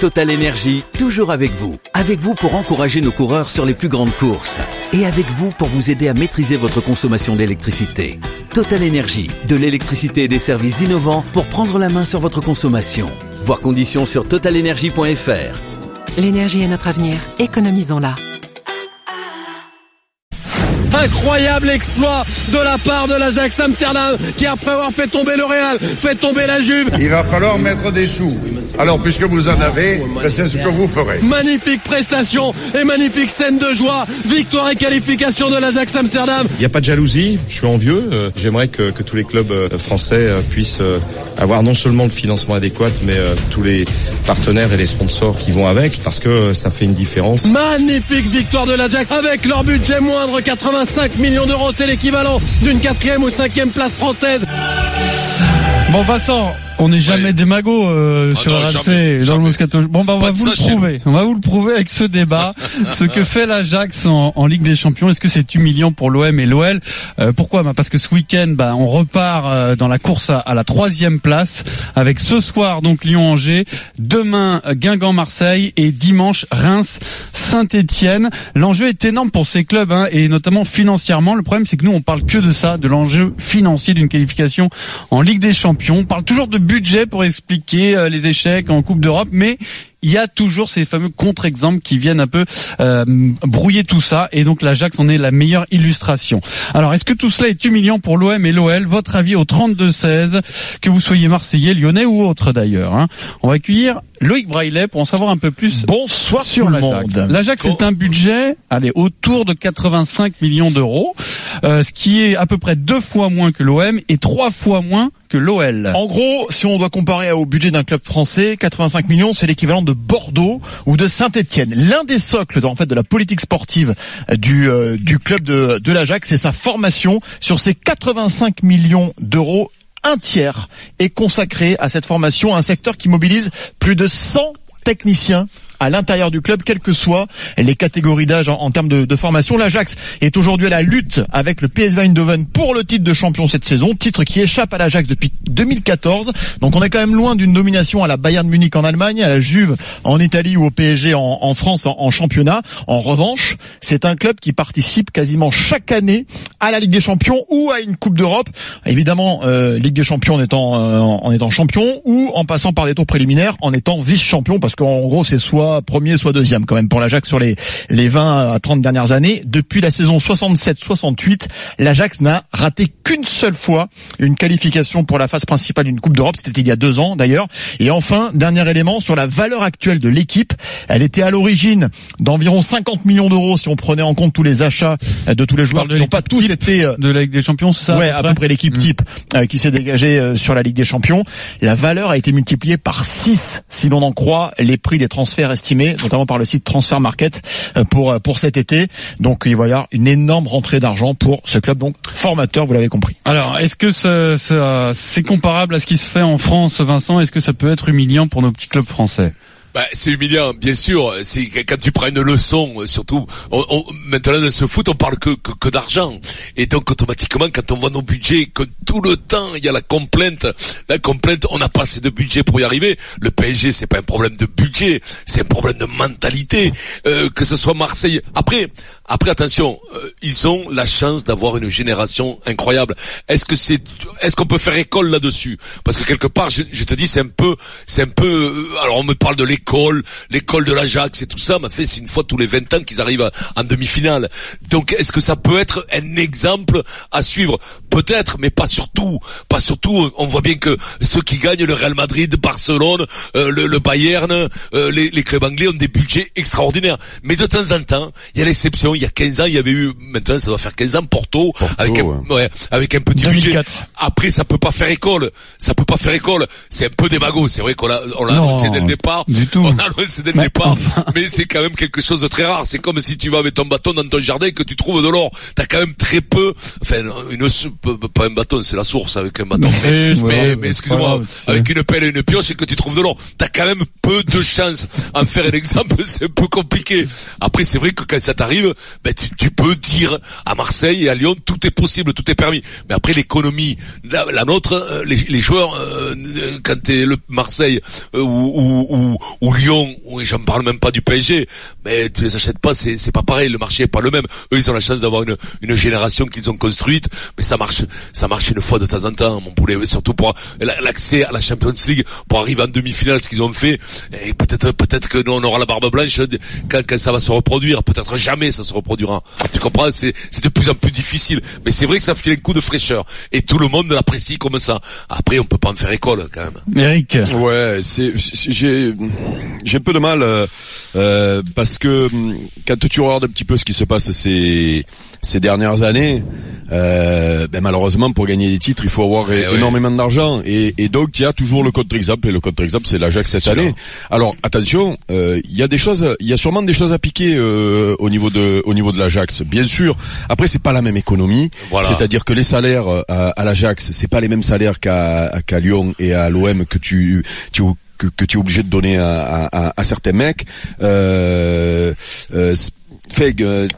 Total Énergie, toujours avec vous. Avec vous pour encourager nos coureurs sur les plus grandes courses. Et avec vous pour vous aider à maîtriser votre consommation d'électricité. Total Énergie, de l'électricité et des services innovants pour prendre la main sur votre consommation. Voir conditions sur totalenergie.fr. L'énergie est notre avenir, économisons-la. Incroyable exploit de la part de l'Ajax Amsterdam qui après avoir fait tomber le Real, fait tomber la Juve. Il va falloir mettre des sous. Alors puisque vous en avez, ben, c'est ce que vous ferez. Magnifique prestation et magnifique scène de joie. Victoire et qualification de l'Ajax Amsterdam. Il n'y a pas de jalousie, je suis envieux. Euh, J'aimerais que, que, tous les clubs euh, français euh, puissent avoir non seulement le financement adéquat, mais tous les partenaires et les sponsors qui vont avec, parce que ça fait une différence. Magnifique victoire de l'Ajax avec leur budget moindre, 85 millions d'euros, c'est l'équivalent d'une quatrième ou cinquième place française. Bon Vincent, on n'est jamais des magots euh, Ah sur non, RMC jamais, dans le. Moscato. Bon bah on Pas va vous le prouver. On va vous le prouver avec ce débat. ce que fait l'Ajax en, en Ligue des Champions, est-ce que c'est humiliant pour l'OM et l'OL Euh, Pourquoi? Bah Parce que ce week-end, bah, on repart euh, dans la course à, à la troisième place avec ce soir donc Lyon-Angers, demain euh, Guingamp-Marseille et dimanche Reims-Saint-Étienne. L'enjeu est énorme pour ces clubs hein, et notamment financièrement. Le problème c'est que nous on parle que de ça, de l'enjeu financier d'une qualification en Ligue des Champions. On parle toujours de budget pour expliquer euh, les échecs en Coupe d'Europe, mais il y a toujours ces fameux contre-exemples qui viennent un peu euh, brouiller tout ça et donc l'Ajax en est la meilleure illustration. Alors est-ce que tout cela est humiliant pour l'OM et l'OL Votre avis au 32-16, que vous soyez Marseillais, Lyonnais ou autre d'ailleurs. hein. On va accueillir Loïc Braillet pour en savoir un peu plus Bonsoir sur le l'Ajax. monde. L'Ajax c'est un budget, allez, autour de 85 millions d'euros, euh, ce qui est à peu près deux fois moins que l'OM et trois fois moins que l'OL. En gros, si on doit comparer au budget d'un club français, 85 millions, c'est l'équivalent de Bordeaux ou de Saint-Etienne. L'un des socles de la politique sportive du euh, du club de, de l'Ajax, c'est sa formation. Sur ces 85 millions d'euros, un tiers est consacré à cette formation, un secteur qui mobilise plus de 100 techniciens à l'intérieur du club, quelles que soient les catégories d'âge en, termes de, formation. L'Ajax est aujourd'hui à la lutte avec le PSV Eindhoven pour le titre de champion cette saison, titre qui échappe à l'Ajax depuis 2014. Donc on est quand même loin d'une domination à la Bayern Munich en Allemagne, à la Juve en Italie ou au PSG en, en France en, en championnat. En revanche, c'est un club qui participe quasiment chaque année à la Ligue des Champions ou à une Coupe d'Europe. Évidemment, euh, Ligue des Champions en étant euh, en étant champion ou en passant par des tours préliminaires en étant vice-champion parce qu'en gros c'est soit premier soit deuxième quand même pour l'Ajax sur les les 20 à 30 dernières années. Depuis la saison 67-68, l'Ajax n'a raté qu'une seule fois une qualification pour la phase principale d'une Coupe d'Europe. C'était il y a deux ans d'ailleurs. Et enfin, dernier élément sur la valeur actuelle de l'équipe. Elle était à l'origine d'environ 50 millions d'euros si on prenait en compte tous les achats de tous les joueurs qui n'ont pas tous été euh, de la Ligue des Champions, c'est ça ouais, à peu près l'équipe Mm. type euh, qui s'est dégagée euh, sur la Ligue des Champions. La valeur a été multipliée par 6 si l'on en croit les prix des transferts estimés, notamment par le site Transfer Market euh, pour euh, pour cet été. Donc il va y avoir une énorme rentrée d'argent pour ce club donc formateur, vous l'avez compris. Alors, est-ce que c'est comparable à ce qui se fait en France, Vincent? Est-ce que ça peut être humiliant pour nos petits clubs français? Bah, c'est humiliant, bien sûr. C'est quand tu prends une leçon, euh, surtout. On, on- maintenant dans ce foot, on parle que d'argent. Et donc automatiquement, quand on voit nos budgets, que tout le temps il y a la complainte, la complainte, on n'a pas assez de budget pour y arriver. Le PSG, c'est pas un problème de budget, c'est un problème de mentalité. Euh, que ce soit Marseille. Après, après attention, ils ont la chance d'avoir une génération incroyable. Est-ce que c'est, est-ce qu'on peut faire école là-dessus? Parce que quelque part, je, je te dis, c'est un peu, c'est un peu. euh, alors on me parle de l'école, l'école de l'Ajax et tout ça. Mais fait, c'est une fois tous les 20 ans qu'ils arrivent en demi-finale. Donc, est-ce que ça peut être un exemple à suivre? Peut-être, mais pas surtout. Pas surtout. On voit bien que ceux qui gagnent, le Real Madrid, Barcelone, euh, le, le Bayern, euh, les, les anglais ont des budgets extraordinaires. Mais de temps en temps, il y a l'exception. Il y a 15 ans, il y avait eu, maintenant ça doit faire 15 ans, Porto, avec, un, ouais, avec un petit 2004. budget. Après, ça peut pas faire école. Ça peut pas faire école. C'est un peu démago. C'est vrai qu'on l'a, on l'a Non, annoncé dès le départ. du tout. On l'a annoncé dès le Mais départ. enfin. Mais c'est quand même quelque chose de très rare. C'est comme si tu vas avec ton bâton dans ton jardin et que tu trouves de l'or. T'as quand même très peu, enfin, une, pas un bâton, c'est la source avec un bâton. Mais, Mais, excuse-moi, avec une pelle et une pioche et que tu trouves de l'or. T'as quand même peu de chance. En faire un exemple, c'est un peu compliqué. Après, c'est vrai que quand ça t'arrive, ben tu, tu peux dire à Marseille et à Lyon tout est possible, tout est permis. Mais après l'économie, la, nôtre, euh, les, joueurs, euh, euh, quand t'es le Marseille euh, ou, ou, ou, ou Lyon, j'en parle même pas du PSG, mais tu les achètes pas, c'est c'est pas pareil, le marché est pas le même. Eux ils ont la chance d'avoir une, une génération qu'ils ont construite, mais ça marche, ça marche une fois de temps en temps, mon poulet, surtout pour la- l'accès à la Champions League, pour arriver en demi-finale, ce qu'ils ont fait, et peut-être peut-être que nous on aura la barbe blanche quand, quand ça va se reproduire, peut-être jamais ça se reproduira. Tu comprends? C'est c'est de plus en plus difficile, mais c'est vrai que ça fait un coup de fraîcheur, et tout le monde l'apprécie comme ça. Après on peut pas en faire école quand même. Eric. Ouais, c'est j'ai j'ai un peu de mal euh, euh, parce que hum, quand tu regardes un petit peu ce qui se passe ces ces dernières années, euh, ben malheureusement pour gagner des titres il faut avoir Eh oui. énormément d'argent et, et donc il y a toujours le contre-exemple et le contre-exemple c'est l'Ajax cette année. Alors attention, euh, il y a des choses, il y a sûrement des choses à piquer euh, au niveau de au niveau de l'Ajax, bien sûr. Après c'est pas la même économie, Voilà. c'est-à-dire que les salaires euh, à, à l'Ajax c'est pas les mêmes salaires qu'à qu'à Lyon et à l'OM que tu tu que, que tu es obligé de donner à, à, à- à certains mecs. Euh, euh, que, euh,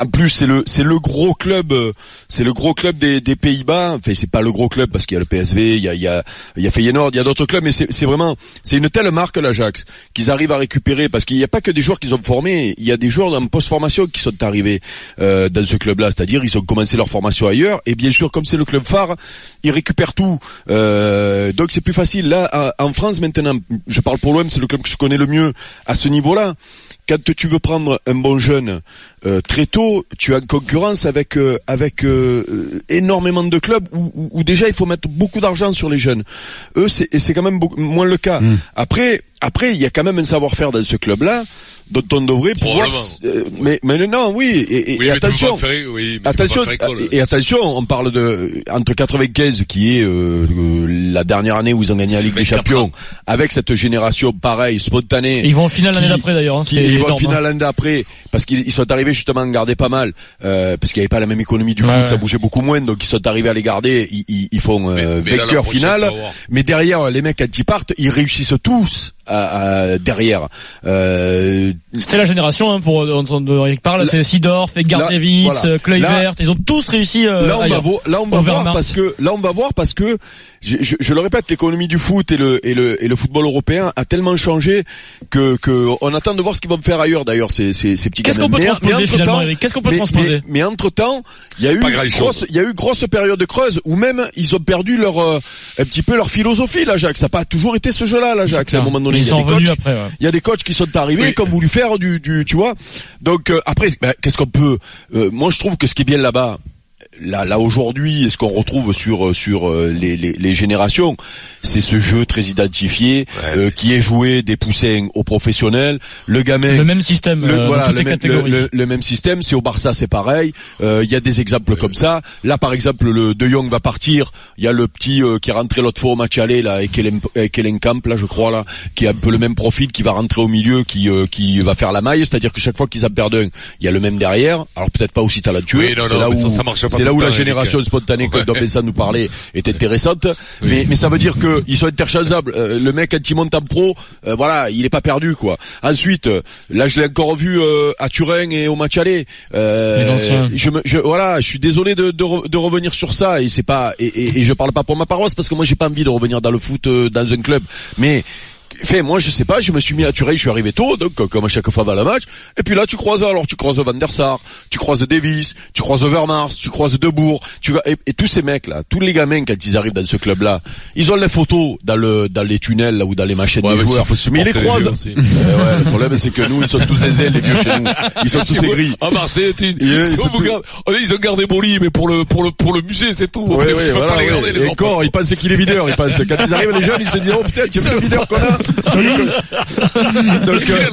en plus c'est le c'est le gros club euh, c'est le gros club des, Pays-Bas. Enfin c'est pas le gros club parce qu'il y a le PSV il y a il y a il y a Feyenoord il y a d'autres clubs mais c'est vraiment c'est une telle marque l'Ajax qu'ils arrivent à récupérer parce qu'il n'y a pas que des joueurs qu'ils ont formés il y a des joueurs en post-formation qui sont arrivés euh, dans ce club là c'est-à-dire ils ont commencé leur formation ailleurs et bien sûr comme c'est le club phare ils récupèrent tout. Euh, donc c'est plus facile. Là en France maintenant je parle pour l'OM c'est le club que je connais le mieux à ce niveau là quand tu veux prendre un bon jeune euh, très tôt, tu as une concurrence avec euh, avec euh, énormément de clubs où, où- où déjà il faut mettre beaucoup d'argent sur les jeunes. Eux, c'est et c'est quand même beaucoup, moins le cas. Après, après, il y a quand même un savoir-faire dans ce club-là dont on devrait pouvoir. Euh, mais mais non, oui. Et, et- Oui, et mais tu peux attention. faire- oui, Attention, école. et attention, on parle de entre 95 qui est euh, euh, la dernière année où ils ont gagné la Ligue des 24 Champions, avec cette génération pareille, spontanée. Ils vont en finale l'année d'après d'ailleurs. hein, ils vont en énorme, finale hein. l'année d'après parce qu'ils ils sont arrivés justement à garder pas mal euh, parce qu'il n'y avait pas la même économie du Ouais, foot, ouais. ça bougeait beaucoup moins donc ils sont arrivés à les garder, ils, ils- ils font Mais- euh, mais là, prochaine, final. Mais derrière les mecs quand ils partent, ils réussissent tous à, à- derrière. Euh, C'était la génération hein, pour dont Eric parle. Là- C'est Sidorf, Edgardevitz, voilà. euh, Kluivert. Ils ont tous réussi. euh, là on va ailleurs. voir, là on va voir parce que là on va voir parce que je, je- je le répète l'économie du foot et le et le et le football européen a tellement changé que que on attend de voir ce qu'ils vont faire ailleurs d'ailleurs ces ces, ces petits Qu'est-ce qu'on peut Mais- transposer, mais entre finalement, temps- Eric? Qu'est-ce qu'on peut mais, transposer mais, entre temps il y a eu grosse il y a eu grosse période creuse où même ils ont perdu leur euh, un petit peu leur philosophie l'Ajax ça n'a pas toujours été ce jeu-là l'Ajax à un moment donné Il y a des coachs après. ouais. il y a des coachs qui sont arrivés Oui. ont voulu faire du, du tu vois. Donc euh, après, ben, qu'est-ce qu'on peut euh, Moi, je trouve que ce qui est bien là-bas, là, là aujourd'hui, ce qu'on retrouve sur euh, sur euh, les, les, les générations, c'est ce jeu très identifié euh, qui est joué des poussins aux professionnels. Le gamin. Le même système Le, euh, voilà, le, les même, catégories. le- le- le même système, c'est au Barça, c'est pareil. Euh, Il y a des exemples comme ça. Là, par exemple, le De Jong va partir. Il y a le petit euh, qui est rentré l'autre fois au match aller là, et Camp là, je crois là, qui a un peu le même profil, qui va rentrer au milieu, qui euh, qui va faire la maille. C'est-à-dire que chaque fois qu'ils en perdent un, il y a le même derrière. Alors peut-être pas aussi talentueux. Oui, non, là mais où ça, ça marche c'est là où la génération spontanée que Vincent nous parlait est intéressante. Mais mais ça veut dire que ils sont interchangeables. Euh, le mec quand il monte en pro, euh, voilà, il est pas perdu quoi. Ensuite, euh, là je l'ai encore vu euh, à Turin et au match aller. Euh, je, me, je voilà, je suis désolé de, de, de revenir sur ça et c'est pas et, et, et je parle pas pour ma paroisse parce que moi j'ai pas envie de revenir dans le foot euh, dans un club, mais Fait, moi je sais pas, je me suis mis à Turin, je suis arrivé tôt, donc comme à chaque fois dans le match. Et puis là tu croises alors tu croises Van der Sar, tu croises Davis, tu croises Overmars, tu croises Debourg, tu et, et tous ces mecs là, tous les gamins quand ils arrivent dans ce club là, ils ont les photos dans le dans les tunnels là ou dans les machines Ouais, des mais joueurs. ils les les croisent. vieux Eh ouais, le problème c'est que nous ils sont tous aisés les vieux chez nous. Ils sont tous aigris. À Marseille, Ils- vous tous- garde- oh, ils ont gardé Boli, mais pour le, pour le, pour le musée, c'est tout. Ouais, ouais, voilà, pas les garder, les ils pensent qu'il est videur, ils pensent. Quand ils arrivent, les jeunes, ils se disent, oh putain, tu es le videur qu'on a. Donc, euh,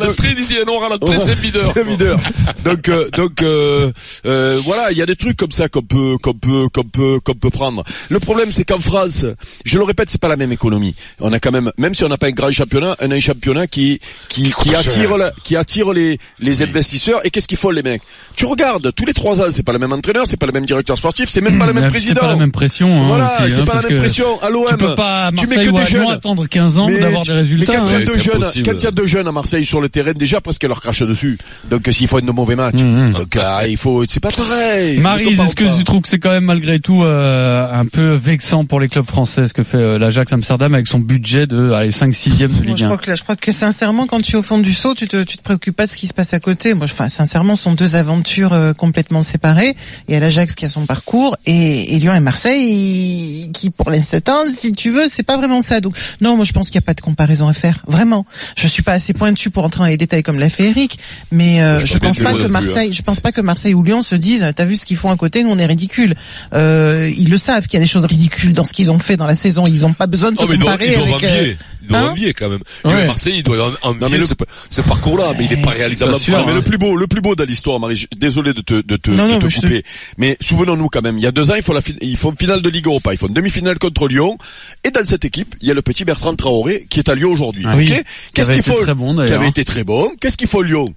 à c'est. C'est leader. Donc, euh, donc, euh, euh, voilà, il y a des trucs comme ça qu'on peut, qu'on peut, qu'on peut, qu'on peut prendre. Le problème, c'est qu'en France, je le répète, c'est pas la même économie. On a quand même, même si on n'a pas un grand championnat, un, un championnat qui, qui, qui attire, la- qui attire les, les investisseurs. Et qu'est-ce qu'ils font les mecs? Tu regardes tous les trois ans, c'est pas le même entraîneur, c'est pas le même directeur sportif, c'est même pas le même C'est président. pas la même pression. hein, Voilà, c'est hein, pas la même pression. À l'OM, Tu peux pas tu mets Marseille que ou des jeunes. attendre 15 ans Mais d'avoir des résultats. Résultats. quand il y a deux jeunes, impossible. quand il y a deux jeunes à Marseille sur le terrain, déjà presque leur crache dessus. Donc s'ils font de mauvais matchs, Mhm. donc euh, il faut, c'est pas pareil. Maryse, Ne est-ce que tu trouves que c'est quand même malgré tout euh, un peu vexant pour les clubs français ce que fait euh, l'Ajax Amsterdam avec son budget de allez 5 6 de Ligue je 1 crois que là, je crois que sincèrement, quand tu es au fond du saut, tu te, tu te préoccupes pas de ce qui se passe à côté. Moi, je- enfin, sincèrement, ce sont deux aventures euh, complètement séparées. Il y a l'Ajax qui a son parcours et, et Lyon et Marseille il- qui, pour l'instant, si tu veux, c'est pas vraiment ça. Donc, non, moi, je pense qu'il n'y a pas de comparaison à faire. Vraiment. Je suis pas assez pointu pour entrer dans les détails comme l'a fait Eric, mais euh, Je je, pense pas que plus, Marseille, je pense pas que Marseille ou Lyon se disent, t'as vu ce qu'ils font à côté, nous on est ridicule. Euh, ils le savent qu'il y a des choses ridicules dans ce qu'ils ont fait dans la saison. Ils ont pas besoin de se Oh, mais ils doivent, comparer ils doivent avec. euh. Ils doivent hein envier quand même. Ouais. Et Marseille, il doit en- envier le- ce, ce parcours-là, mais il est pas réalisable. sûr, mais le plus beau, le plus beau de l'histoire, Marie, je- désolé de te, de te, Non, de non, te mais je te- couper. Mais souvenons-nous quand même, il y a deux ans, ils font la, fi- ils font finale de Ligue Europa, ils font demi-finale contre Lyon. Et dans cette équipe, il y a le petit Bertrand Traoré qui est à Lyon aujourd'hui. Ah oui, ok qui Qu'est-ce qu'il faut très bon, Qui avait été très bon. Qu'est-ce qu'il faut Lyon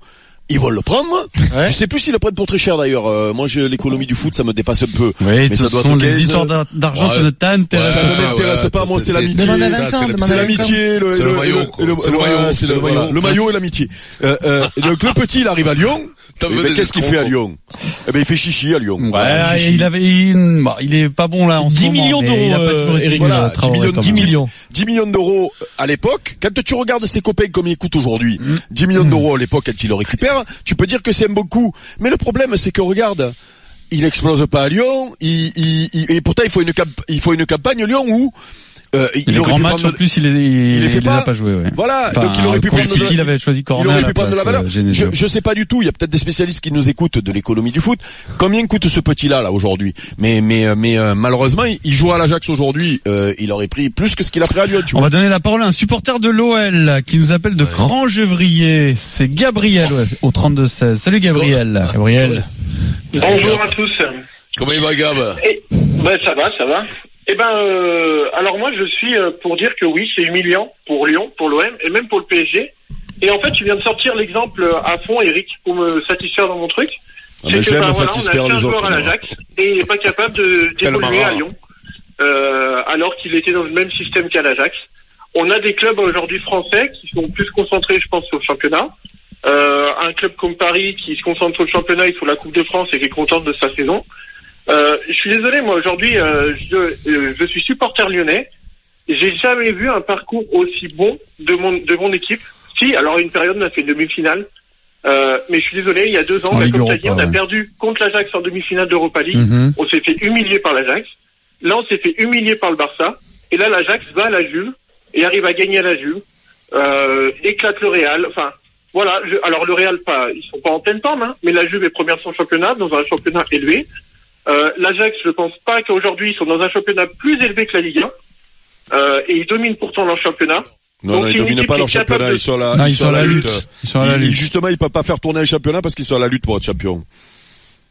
ils vont le prendre. Je sais plus s'ils le prennent pour très cher d'ailleurs. Euh, moi, j'ai l'économie du foot, ça me dépasse un peu. Oui, Mais ce ça doit sont être 15, histoires d'ar- d'argent, Ouais. ça ne t'intéresse Ça Ouais, ne pas. m'intéresse ouais, pas, moi, c'est l'amitié. C'est l'amitié, le, C'est le le- maillot, le- C'est le maillot, le maillot et l'amitié. Euh, euh, donc le petit, il arrive à Lyon. T'as Eh ben, Qu'est-ce qu'il fait à Lyon? Eh ben, il fait chichi à Lyon. Ouais, Voilà, chichi. il avait, il, bah, il est pas bon là en 10 ce moment, millions mais d'euros, euh, Eric, bon, voilà, Traoré, 10 millions, quand 10 même. millions. 10 millions d'euros à l'époque, quand tu regardes ses copains comme ils coûtent aujourd'hui, Mm. 10 millions d'euros à l'époque quand il le récupère, tu peux dire que c'est un bon coup. Mais le problème, c'est que regarde, il explose pas à Lyon, il, il- il- et pourtant il faut une camp- il faut une campagne Lyon où euh, il, les aurait grands pu matchs prendre- en plus, il les, il, il les fait les a pas. Ouais. Voilà, Enfin, donc il aurait pu prendre de- City, il avait choisi il aurait pu prendre de la valeur. euh. Je, je sais pas du tout. Il y a peut-être des spécialistes qui nous écoutent de l'économie du foot. Combien coûte ce petit-là là aujourd'hui? Mais mais euh, mais euh, malheureusement, il- joue à l'Ajax aujourd'hui. Euh, il aurait pris plus que ce qu'il a pris à Lyon. Tu On vois. va donner la parole à un supporter de l'OL qui nous appelle de Ouais. Grand Gevrier. C'est Gabriel ouais, au 32-16. Salut Gabriel. Gabriel. Bonjour à tous. Comment il va, Gab? Et, ben, ça va, ça va. Eh ben, euh, alors moi, je suis euh, pour dire que oui, c'est humiliant pour Lyon, pour l'OM et même pour le PSG. Et en fait, tu viens de sortir l'exemple euh, à fond, Eric, pour me satisfaire dans mon truc. Ah, c'est que ben, voilà, on a un joueur à l'Ajax et il n'est pas capable de d'évoluer à. Lyon, euh, alors qu'il était dans le même système qu'à l'Ajax. On a des clubs aujourd'hui français qui sont plus concentrés, je pense, sur le championnat. Euh, un club comme Paris qui se concentre sur le championnat, il faut la Coupe de France et qui est contente de sa saison. Euh, je suis désolé, moi aujourd'hui, euh, je, euh, je suis supporter lyonnais. J'ai jamais vu un parcours aussi bon de mon de mon équipe. Si, alors une période, on a fait une demi-finale. Euh, mais je suis désolé, il y a deux ans, Ligue comme tu as dit, on a perdu contre l'Ajax en demi-finale d'Europa League. Mhm. On s'est fait humilier par l'Ajax. Là, on s'est fait humilier par le Barça. Et là, l'Ajax va à la Juve et arrive à gagner à la Juve. Euh, éclate le Real. Enfin, voilà. Je- alors le Real, pas, ils sont pas en pleine forme, hein, mais la Juve est première de son championnat, dans un championnat élevé. Euh, L'Ajax, je pense pas qu'aujourd'hui ils sont dans un championnat plus élevé que la Ligue 1. Euh, et ils dominent pourtant leur championnat. Non, Donc, non, ils dominent équipe pas qui leur est capable championnat. de- Ils sont à la, Non, ils sont à la lutte. Ils sont à la Ils- lutte. justement, ils peuvent pas faire tourner un championnat parce qu'ils sont à la lutte pour être champion.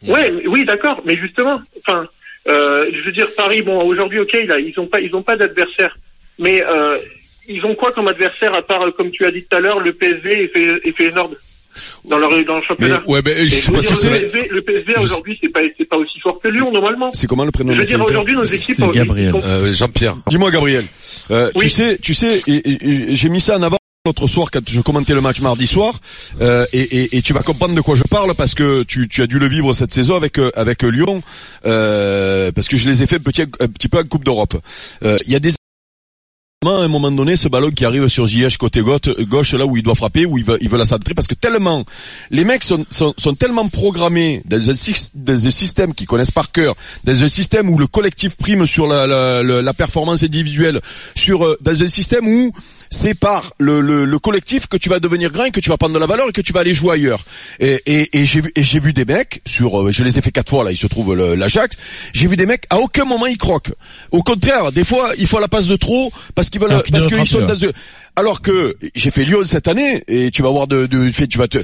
Ouais, oui, d'accord, mais justement, enfin, euh, je veux dire, Paris, bon, aujourd'hui, ok, là, ils ont pas, ils ont pas d'adversaire, mais euh, ils ont quoi comme adversaire à part, comme tu as dit tout à l'heure, le PSV et, Fey- et Feyenoord? Dans leur dans le championnat. Ouais, mais je Et sais je veux pas dire, si le c'est... PSV, le PSV aujourd'hui, c'est pas, c'est pas aussi fort que Lyon normalement. C'est comment le prénom Je veux dire, aujourd'hui, nos équipes, Gabriel. sont- Euh, Jean-Pierre. Dis-moi, Gabriel. Euh, Oui. Tu sais, tu sais, j'ai mis ça en avant l'autre soir quand je commentais le match mardi soir, euh, et, et- et tu vas comprendre de quoi je parle parce que tu, tu as dû le vivre cette saison avec euh, avec Lyon, euh, parce que je les ai fait un petit un petit peu en Coupe d'Europe. Euh, Il y a des à un moment donné, ce ballon qui arrive sur Ziyech côté gauche, là où il doit frapper, où il veut, il veut la centrer, parce que tellement les mecs sont, sont, tellement programmés dans un, dans un système qu'ils connaissent par cœur, dans un système où le collectif prime sur la, la, la, la performance individuelle, sur euh, dans un système où c'est par le, le, le collectif que tu vas devenir et que tu vas prendre de la valeur et que tu vas aller jouer ailleurs. Et, et, et j'ai vu et j'ai vu des mecs sur, euh, je les ai fait quatre fois là, il se trouve l'Ajax. J'ai vu des mecs à aucun moment ils croquent. Au contraire, des fois il faut la passe de trop parce qu'ils veulent Alors parce qu'ils sont dans alors que j'ai fait Lyon cette année et tu vas voir de, de fait tu vas te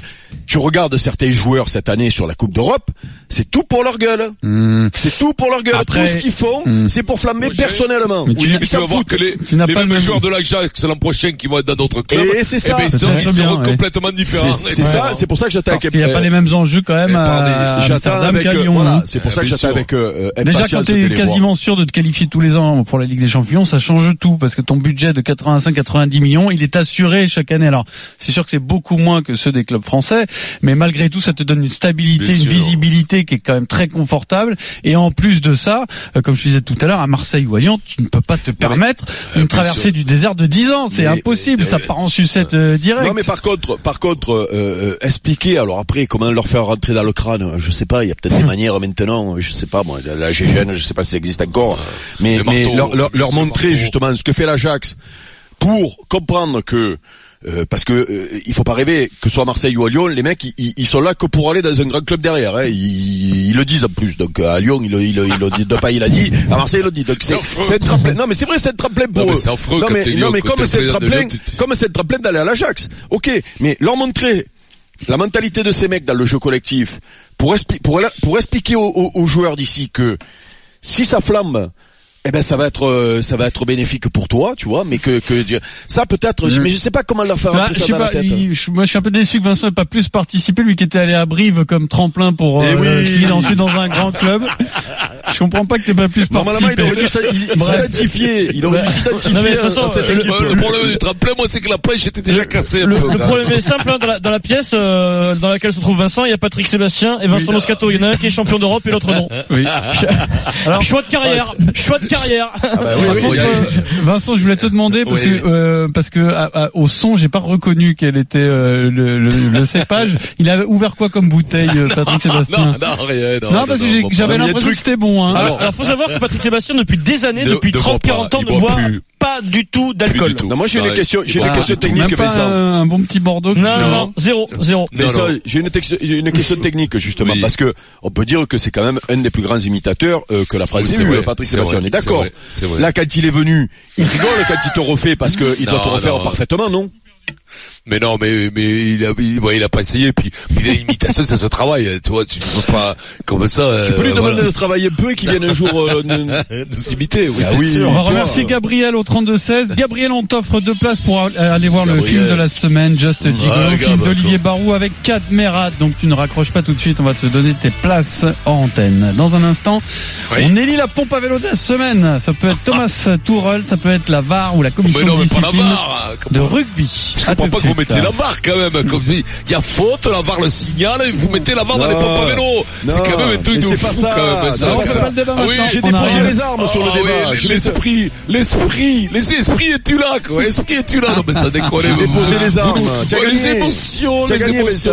tu regardes certains joueurs cette année sur la Coupe d'Europe, c'est tout pour leur gueule. Hmm. C'est tout pour leur gueule. Après- tout ce qu'ils font, Hmm. c'est pour flammer Oui, j'ai- personnellement. Mais tu- Oui, mais tu vas voir que les, les mêmes même- joueurs de l'Ajax l'an prochain qui vont être dans d'autres clubs, Et c'est ça. eh ben, ils, C'est sont- très ils bien, seront ouais. complètement différents. C'est Et ça, c'est pour ça que j'attends Parce avec qu'il n'y a pas les mêmes enjeux quand même Eh, à J'attends avec euh, Lyon. voilà, hein. c'est pour Eh, ça que j'attends avec euh, Déjà, quand tu es quasiment sûr de te qualifier tous les ans pour la Ligue des Champions, ça change tout parce que ton budget de 85-90 millions, Il est assuré chaque année. Alors, c'est sûr que c'est beaucoup moins que ceux des clubs français, mais malgré tout, ça te donne une stabilité, une visibilité qui est quand même très confortable. Et en plus de ça, euh, comme je disais tout à l'heure, à Marseille ou à Lyon, tu ne peux pas te permettre une bien traversée sûr. du désert de 10 ans. C'est impossible. mais- ça part en sucette euh, direct. Non mais par contre, par contre, euh, euh, expliquer. Alors après, comment leur faire rentrer dans le crâne Je sais pas. Il y a peut-être des manières maintenant. Je sais pas moi. La GGN, je sais pas si ça existe encore. Mais, mais leur, leur, leur montrer justement ce que fait l'Ajax pour comprendre que euh, parce que euh, il faut pas rêver que ce soit à Marseille ou à Lyon, les mecs ils- ils, sont là que pour aller dans un grand club derrière. Hein. Ils, ils le disent en plus. Donc à Lyon ils le disent pas, il a dit. À Marseille il le dit. Donc c'est C'est tremplin. Non mais c'est vrai c'est tremplin pour Non, mais eux. affreux non mais non mais comme c'est tremplin, comme c'est tremplin d'aller à l'Ajax. Ok, mais leur montrer la mentalité de ces mecs dans le jeu collectif pour, expli- pour, pour expliquer aux, aux- aux joueurs d'ici que si ça flambe, eh ben ça va être euh, ça va être bénéfique pour toi, tu vois, mais que que ça peut-être, mais je sais pas comment leur faire je ça sais dans la pas, tête. il- je- moi je suis un peu déçu que Vincent n'ait pas plus participé, lui qui était allé à Brive comme tremplin pour Eh euh, oui. finir ensuite dans un grand club. Je comprends pas que t'aies pas plus Normalement, il participé. aurait dû il- s'identifier, il aurait dû s'identifier Non, mais de toute à- façon, à cette le-. Le problème du tremplin, moi, c'est que la plage était déjà cassée. un Le, peu, le problème est simple, hein, dans, la, dans la pièce euh, dans laquelle se trouve Vincent, il y a Patrick Sébastien et Vincent Moscato. Il y en a un qui est champion d'Europe et l'autre non. Oui. Alors, choix de carrière, choix de carrière. Ah bah oui, Par oui, contre, oui. euh, Vincent, je voulais te demander parce Oui. que euh, parce que à- à- au son, j'ai pas reconnu quel était euh, le, le, le cépage. Il avait ouvert quoi comme bouteille, euh, Patrick Sébastien? Non, non, rien. Non, Non, parce que j'avais l'impression que c'était bon. Hein. Alors, alors, faut savoir que Patrick Sébastien, depuis des années, depuis ne boit 30-40 pas, ans, ne boit boit plus. Pas du tout d'alcool. moi j'ai une question, j'ai une Voilà. question technique, Même pas Vincent. un, bon petit Bordeaux. Non, non, Non. non, zéro, zéro. Mais ça, j'ai une, question technique justement parce que on peut dire que c'est quand même un des plus grands imitateurs euh, que la France c'est Patrick c'est Sébastien. On est d'accord. Là, quand il est venu, il rigole quand il te refait parce que il doit te Non, refaire non. parfaitement, non? Mais non, mais mais il a il, ouais, il a pas essayé. Puis, puis l'imitation, ça se travaille. Tu vois, tu peux pas comme ça. Tu peux lui euh, demander voilà. de travailler un peu et qu'il vienne un jour. euh, de s'imiter. Oui, Ah bien oui. sûr. On va remercier euh, Gabriel au 32-16. Gabriel, on t'offre deux places pour aller voir le film de la semaine, Just Gigolo, Ah, film d'Olivier Barou avec Cadmerat. Donc tu ne raccroches pas tout de suite, on va te donner tes places en antenne. Dans un instant, Oui. on élit la pompe à vélo de la semaine. Ça peut être Thomas Tourel, ça peut être la VAR ou la commission Mais non, de mais la discipline de rugby. Je Vous suite. mettiez la barre quand même. Comme dit, il y a faute, la barre le signale, et vous mettez la barre dans les pompes à vélo. C'est quand même un truc de fou pas ça. quand même. Ça. pas oui. J'ai déposé les armes sur le Ah débat. l'esprit, l'esprit, l'esprit est-tu là, quoi? L'esprit est-tu là? Non, mais ça déconne. J'ai déposé les armes. Les émotions, les émotions.